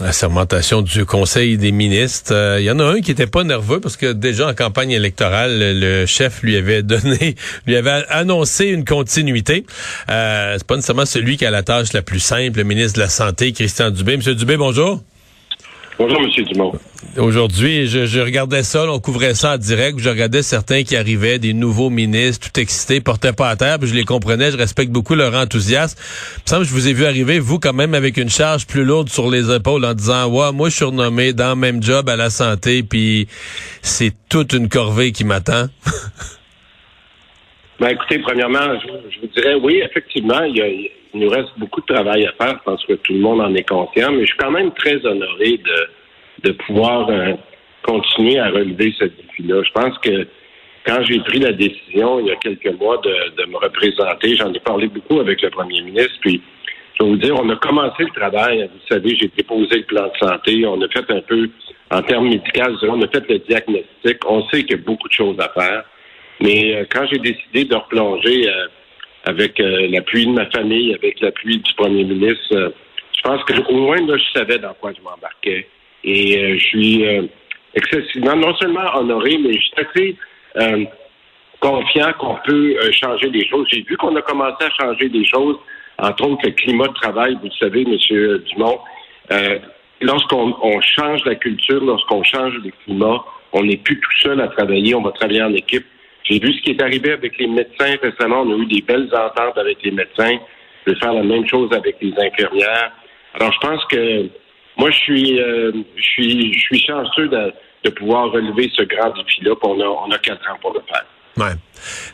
la sermentation du Conseil des ministres. Euh, Il y en a un qui était pas nerveux parce que déjà en campagne électorale, le chef lui avait donné, lui avait annoncé une continuité. Euh, c'est pas nécessairement celui qui a la tâche la plus simple, le ministre de la Santé, Christian Dubé. Monsieur Dubé, bonjour. Bonjour, M. Dumont. Aujourd'hui, je, je, regardais ça, on couvrait ça en direct, je regardais certains qui arrivaient, des nouveaux ministres, tout excités, portaient pas à terre, puis je les comprenais, je respecte beaucoup leur enthousiasme. Il me semble que je vous ai vu arriver, vous, quand même, avec une charge plus lourde sur les épaules en disant, ouais, moi, je suis renommé dans le même job à la santé, puis c'est toute une corvée qui m'attend. ben, écoutez, premièrement, je, je, vous dirais, oui, effectivement, il, y a, il, nous reste beaucoup de travail à faire. Je pense que tout le monde en est conscient, mais je suis quand même très honoré de, de pouvoir euh, continuer à relever ce défi-là. Je pense que quand j'ai pris la décision il y a quelques mois de, de me représenter, j'en ai parlé beaucoup avec le premier ministre, puis je vais vous dire, on a commencé le travail. Vous savez, j'ai déposé le plan de santé. On a fait un peu, en termes médicaux, on a fait le diagnostic. On sait qu'il y a beaucoup de choses à faire. Mais euh, quand j'ai décidé de replonger euh, avec euh, l'appui de ma famille, avec l'appui du premier ministre, euh, je pense qu'au moins là, je savais dans quoi je m'embarquais. Et euh, je suis excessivement, non seulement honoré, mais je suis assez confiant qu'on peut changer des choses. J'ai vu qu'on a commencé à changer des choses, entre autres le climat de travail, vous le savez, M. Dumont. lorsqu'on on change la culture, lorsqu'on change le climat, on n'est plus tout seul à travailler, on va travailler en équipe. J'ai vu ce qui est arrivé avec les médecins récemment. On a eu des belles ententes avec les médecins. Je vais faire la même chose avec les infirmières. Alors, je pense que moi, je suis, euh, je suis, je suis chanceux de, de pouvoir relever ce grand défi-là. On a, on a quatre ans pour le faire. Ouais.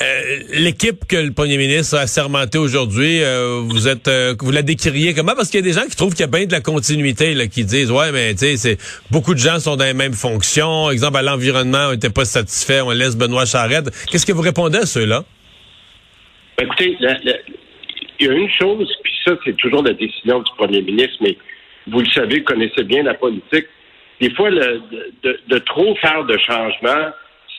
Euh, L'équipe que le premier ministre a assermenté aujourd'hui, euh, vous êtes, euh, vous la décririez comment? Parce qu'il y a des gens qui trouvent qu'il y a bien de la continuité, là, qui disent ouais, mais tu sais, beaucoup de gens sont dans les mêmes fonctions. Exemple à l'environnement, on n'était pas satisfait, on laisse Benoît Charette. Qu'est-ce que vous répondez à ceux-là? Ben, Écoutez, il y a une chose, puis ça, c'est toujours la décision du premier ministre, mais vous le savez, vous connaissez bien la politique. Des fois, le, de, de trop faire de changements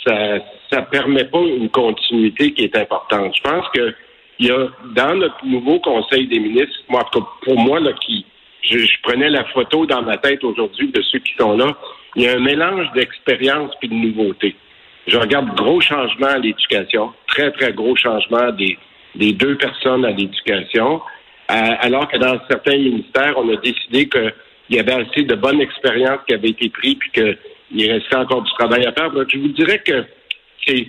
ça ça permet pas une continuité qui est importante. Je pense que il y a dans notre nouveau Conseil des ministres, moi, pour moi, là, qui je, prenais la photo dans ma tête aujourd'hui de ceux qui sont là, il y a un mélange d'expérience et de nouveauté. Je regarde gros changements à l'éducation, très, très gros changements des, des deux personnes à l'éducation, alors que dans certains ministères, on a décidé qu'il y avait assez de bonnes expériences qui avaient été prises puis que il restait encore du travail à faire. Donc, je vous dirais que c'est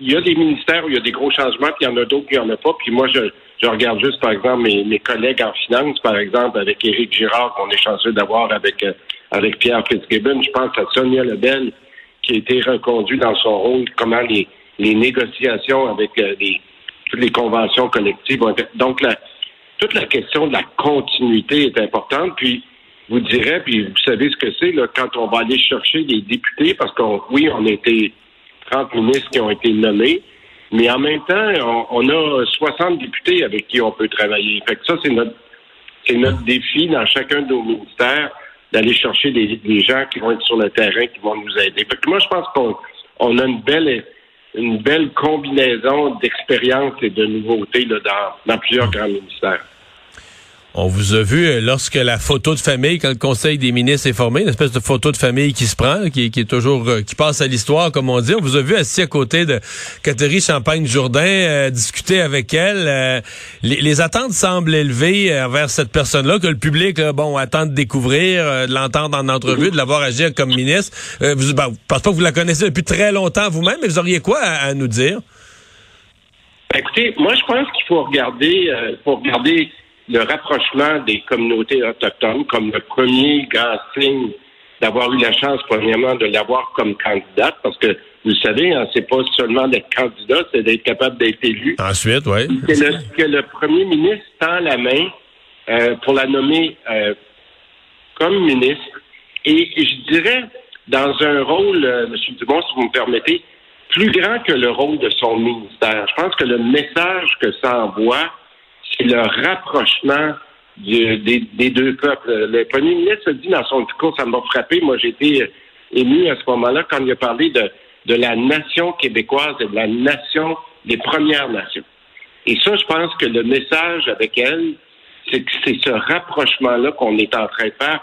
il y a des ministères où il y a des gros changements, puis il y en a d'autres qui il n'y en a pas. Puis moi, je, regarde juste, par exemple, mes, collègues en finance, par exemple, avec Éric Girard, qu'on est chanceux d'avoir avec, euh, avec Pierre Fitzgibbon. Je pense à Sonia Lebel, qui a été reconduite dans son rôle, comment les, négociations avec euh, les, toutes les conventions collectives. Donc, la, toute la question de la continuité est importante. Puis, vous direz, puis vous savez ce que c'est, là, quand on va aller chercher des députés, parce qu'on, oui, on a été 30 ministres qui ont été nommés, mais en même temps, on, a 60 députés avec qui on peut travailler. Fait que ça, c'est notre, c'est notre défi dans chacun de nos ministères d'aller chercher des, gens qui vont être sur le terrain, qui vont nous aider. Moi, je pense qu'on on a une belle une belle combinaison d'expérience et de nouveautés là, dans plusieurs grands ministères. On vous a vu euh, lorsque la photo de famille, quand le Conseil des ministres est formé, une espèce de photo de famille qui se prend, qui, est toujours, euh, qui passe à l'histoire, comme on dit. On vous a vu assis à côté de Catherine Champagne-Jourdain, euh, discuter avec elle. les, attentes semblent élevées envers cette personne-là, que le public, bon, attend de découvrir, de l'entendre en entrevue, de l'avoir agir comme ministre. vous, ben, pense pas que vous la connaissez depuis très longtemps vous-même, mais vous auriez quoi à, nous dire? Ben, écoutez, moi, je pense qu'il faut regarder, faut regarder le rapprochement des communautés autochtones comme le premier grand signe d'avoir eu la chance, premièrement, de l'avoir comme candidate, parce que vous savez, hein, c'est pas seulement d'être candidat, c'est d'être capable d'être élu. Ensuite, oui. C'est que le premier ministre tend la main euh, pour la nommer euh, comme ministre. Et, je dirais, dans un rôle, euh, M. Dumont, si vous me permettez, plus grand que le rôle de son ministère. Je pense que le message que ça envoie, le rapprochement des, deux peuples. Le premier ministre a dit dans son discours, ça m'a frappé, moi été ému à ce moment-là quand il a parlé de, de la nation québécoise et de la nation des Premières Nations. Et ça, je pense que le message avec elle, c'est que c'est ce rapprochement-là qu'on est en train de faire,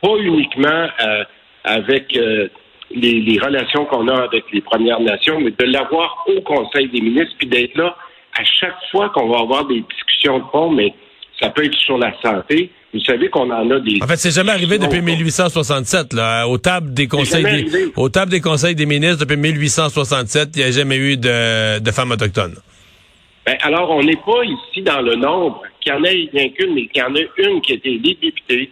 pas uniquement euh, avec euh, les, les, relations qu'on a avec les Premières Nations, mais de l'avoir au Conseil des ministres, puis d'être là à chaque fois qu'on va avoir des discussions mais ça peut être sur la santé. Vous savez qu'on en a des. En fait, c'est jamais arrivé depuis 1867, là, aux tables des conseils, des, aux tables des conseils des ministres depuis 1867, il n'y a jamais eu de, de femmes autochtones. Ben, alors, on n'est pas ici dans le nombre qu'il y en ait rien qu'une, mais qu'il y en a une qui a été députée,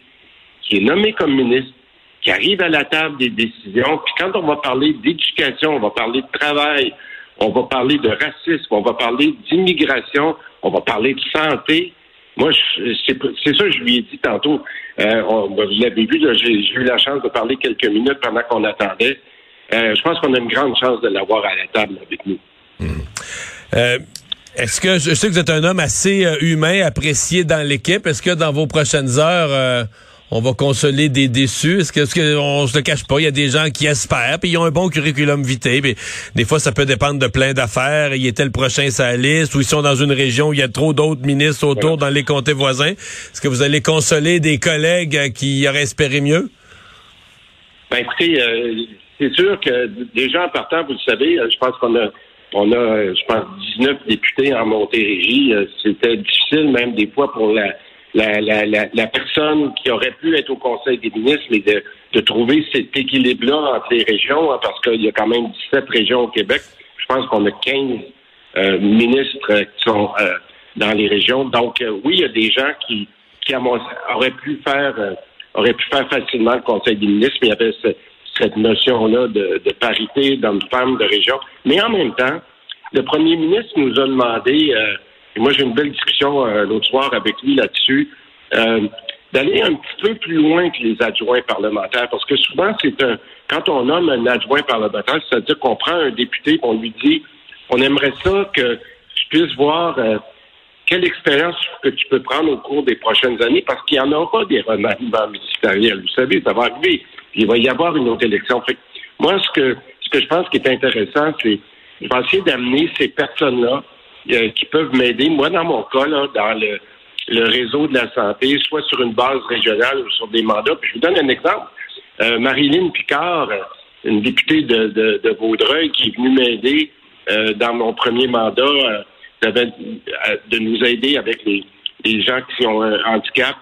qui est nommée comme ministre, qui arrive à la table des décisions. Puis quand on va parler d'éducation, on va parler de travail, on va parler de racisme, on va parler d'immigration, on va parler de santé. Moi, c'est ça que je lui ai dit tantôt. Euh, on, vous l'avez vu, j'ai eu la chance de parler quelques minutes pendant qu'on attendait. Euh, je pense qu'on a une grande chance de l'avoir à la table avec nous. Hmm. Euh, est-ce que je sais que vous êtes un homme assez humain, apprécié dans l'équipe. Est-ce que dans vos prochaines heures, on va consoler des déçus. Est-ce que, est-ce que on se le cache pas, il y a des gens qui espèrent, puis ils ont un bon curriculum vitae, puis des fois ça peut dépendre de plein d'affaires. Il était le prochain sa liste, ou ils sont dans une région où il y a trop d'autres ministres autour dans les comtés voisins. Est-ce que vous allez consoler des collègues euh, qui auraient espéré mieux? Ben écoutez, euh, c'est sûr que déjà en partant, vous le savez, euh, je pense qu'on a on a, je pense, 19 députés en Montérégie. C'était difficile même des fois pour la la, la, la, personne qui aurait pu être au Conseil des ministres, mais de, de trouver cet équilibre-là entre les régions, hein, parce qu'il y a quand même 17 régions au Québec. Je pense qu'on a 15 euh, ministres qui sont euh, dans les régions. Donc, euh, oui, il y a des gens qui, qui auraient pu faire auraient pu faire facilement le Conseil des ministres, mais il y avait cette notion-là de, de parité d'hommes-femmes de région. Mais en même temps, le premier ministre nous a demandé moi, j'ai une belle discussion euh, l'autre soir avec lui là-dessus, euh, d'aller un petit peu plus loin que les adjoints parlementaires, parce que souvent, c'est un quand on nomme un adjoint parlementaire, c'est-à-dire qu'on prend un député et on lui dit on aimerait ça que tu puisses voir euh, quelle expérience que tu peux prendre au cours des prochaines années, parce qu'il n'y en aura des remaniements ministériels. Vous savez, ça va arriver. il va y avoir une autre élection. moi, ce que ce que je pense qui est intéressant, c'est je vais d'amener ces personnes-là euh, qui peuvent m'aider. Moi, dans mon cas, là, dans le, réseau de la santé, soit sur une base régionale ou sur des mandats. Puis je vous donne un exemple. Euh, Marilyn Picard, une députée de, de, Vaudreuil, qui est venue m'aider euh, dans mon premier mandat, euh, de nous aider avec les, les gens qui ont un handicap.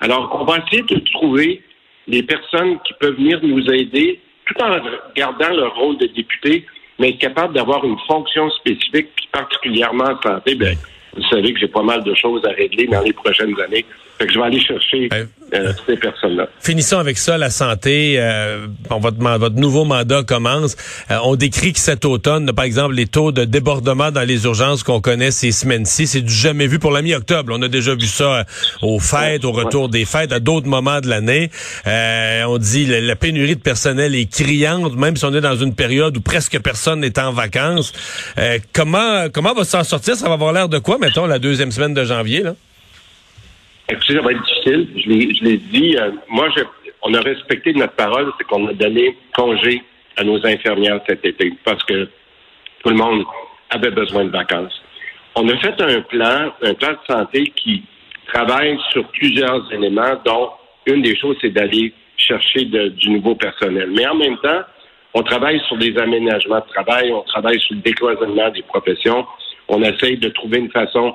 Alors, on va essayer de trouver les personnes qui peuvent venir nous aider tout en gardant leur rôle de député mais être capable d'avoir une fonction spécifique, puis particulièrement en santé, ben, vous savez que j'ai pas mal de choses à régler dans les prochaines années. Fait que je vais aller chercher euh, ces personnes-là. Finissons avec ça, la santé. Euh, votre, votre nouveau mandat commence. Euh, on décrit que cet automne, par exemple, les taux de débordement dans les urgences qu'on connaît ces semaines-ci, c'est du jamais vu pour la mi-octobre. On a déjà vu ça aux fêtes, au retour des fêtes, à d'autres moments de l'année. on dit la, la pénurie de personnel est criante, même si on est dans une période où presque personne n'est en vacances. comment comment va s'en sortir? Ça va avoir l'air de quoi, mettons, la deuxième semaine de janvier, là? Écoutez, ça va être difficile. Je l'ai dit. Euh, moi, je, on a respecté notre parole, c'est qu'on a donné congé à nos infirmières cet été. Parce que tout le monde avait besoin de vacances. On a fait un plan, un plan de santé qui travaille sur plusieurs éléments, dont une des choses, c'est d'aller chercher du nouveau personnel. Mais en même temps, on travaille sur des aménagements de travail, on travaille sur le décloisonnement des professions. On essaye de trouver une façon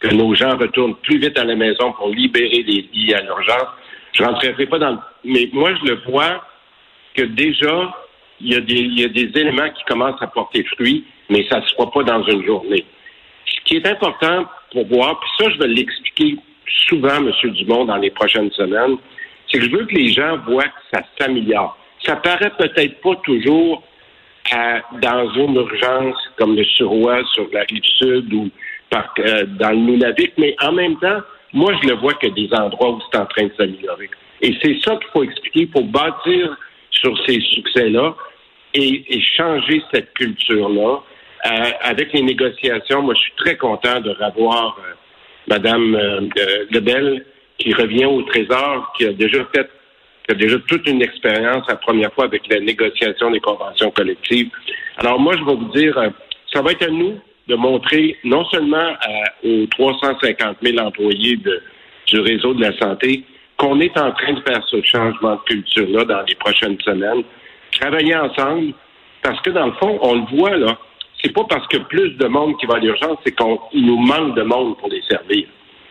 que nos gens retournent plus vite à la maison pour libérer des lits à l'urgence. Je rentrerai pas dans le... Mais moi, je le vois que déjà, il y, a des, y a des éléments qui commencent à porter fruit, mais ça ne se voit pas dans une journée. Ce qui est important pour voir, puis ça, je vais l'expliquer souvent, M. Dumont, dans les prochaines semaines, c'est que je veux que les gens voient que ça s'améliore. Ça paraît peut-être pas toujours dans une urgence comme le Suroît sur la rive sud ou euh, dans le Nunavik, mais en même temps, moi, je le vois que des endroits où c'est en train de s'améliorer. Et c'est ça qu'il faut expliquer pour bâtir sur ces succès-là et, changer cette culture-là. Euh, avec les négociations, moi, je suis très content de revoir euh, Mme euh, Lebel qui revient au Trésor, qui a déjà fait qui a déjà toute une expérience la première fois avec la négociation des conventions collectives. Alors moi, je vais vous dire, ça va être à nous de montrer non seulement aux 350 000 employés du réseau de la santé qu'on est en train de faire ce changement de culture-là dans les prochaines semaines, travailler ensemble, parce que dans le fond, on le voit là, c'est pas parce que plus de monde qui va à l'urgence, c'est qu'il nous manque de monde pour les servir.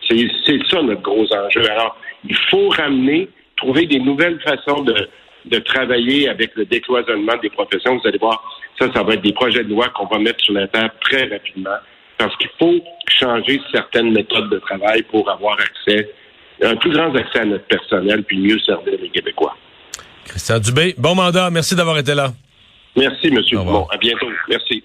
C'est ça notre gros enjeu. Alors, il faut ramener, trouver des nouvelles façons de, de travailler avec le décloisonnement des professions. Vous allez voir, ça, ça va être des projets de loi qu'on va mettre sur la table très rapidement parce qu'il faut changer certaines méthodes de travail pour avoir accès, un plus grand accès à notre personnel puis mieux servir les Québécois. Christian Dubé, bon mandat. Merci d'avoir été là. Merci, M. Dumont. À bientôt. Merci.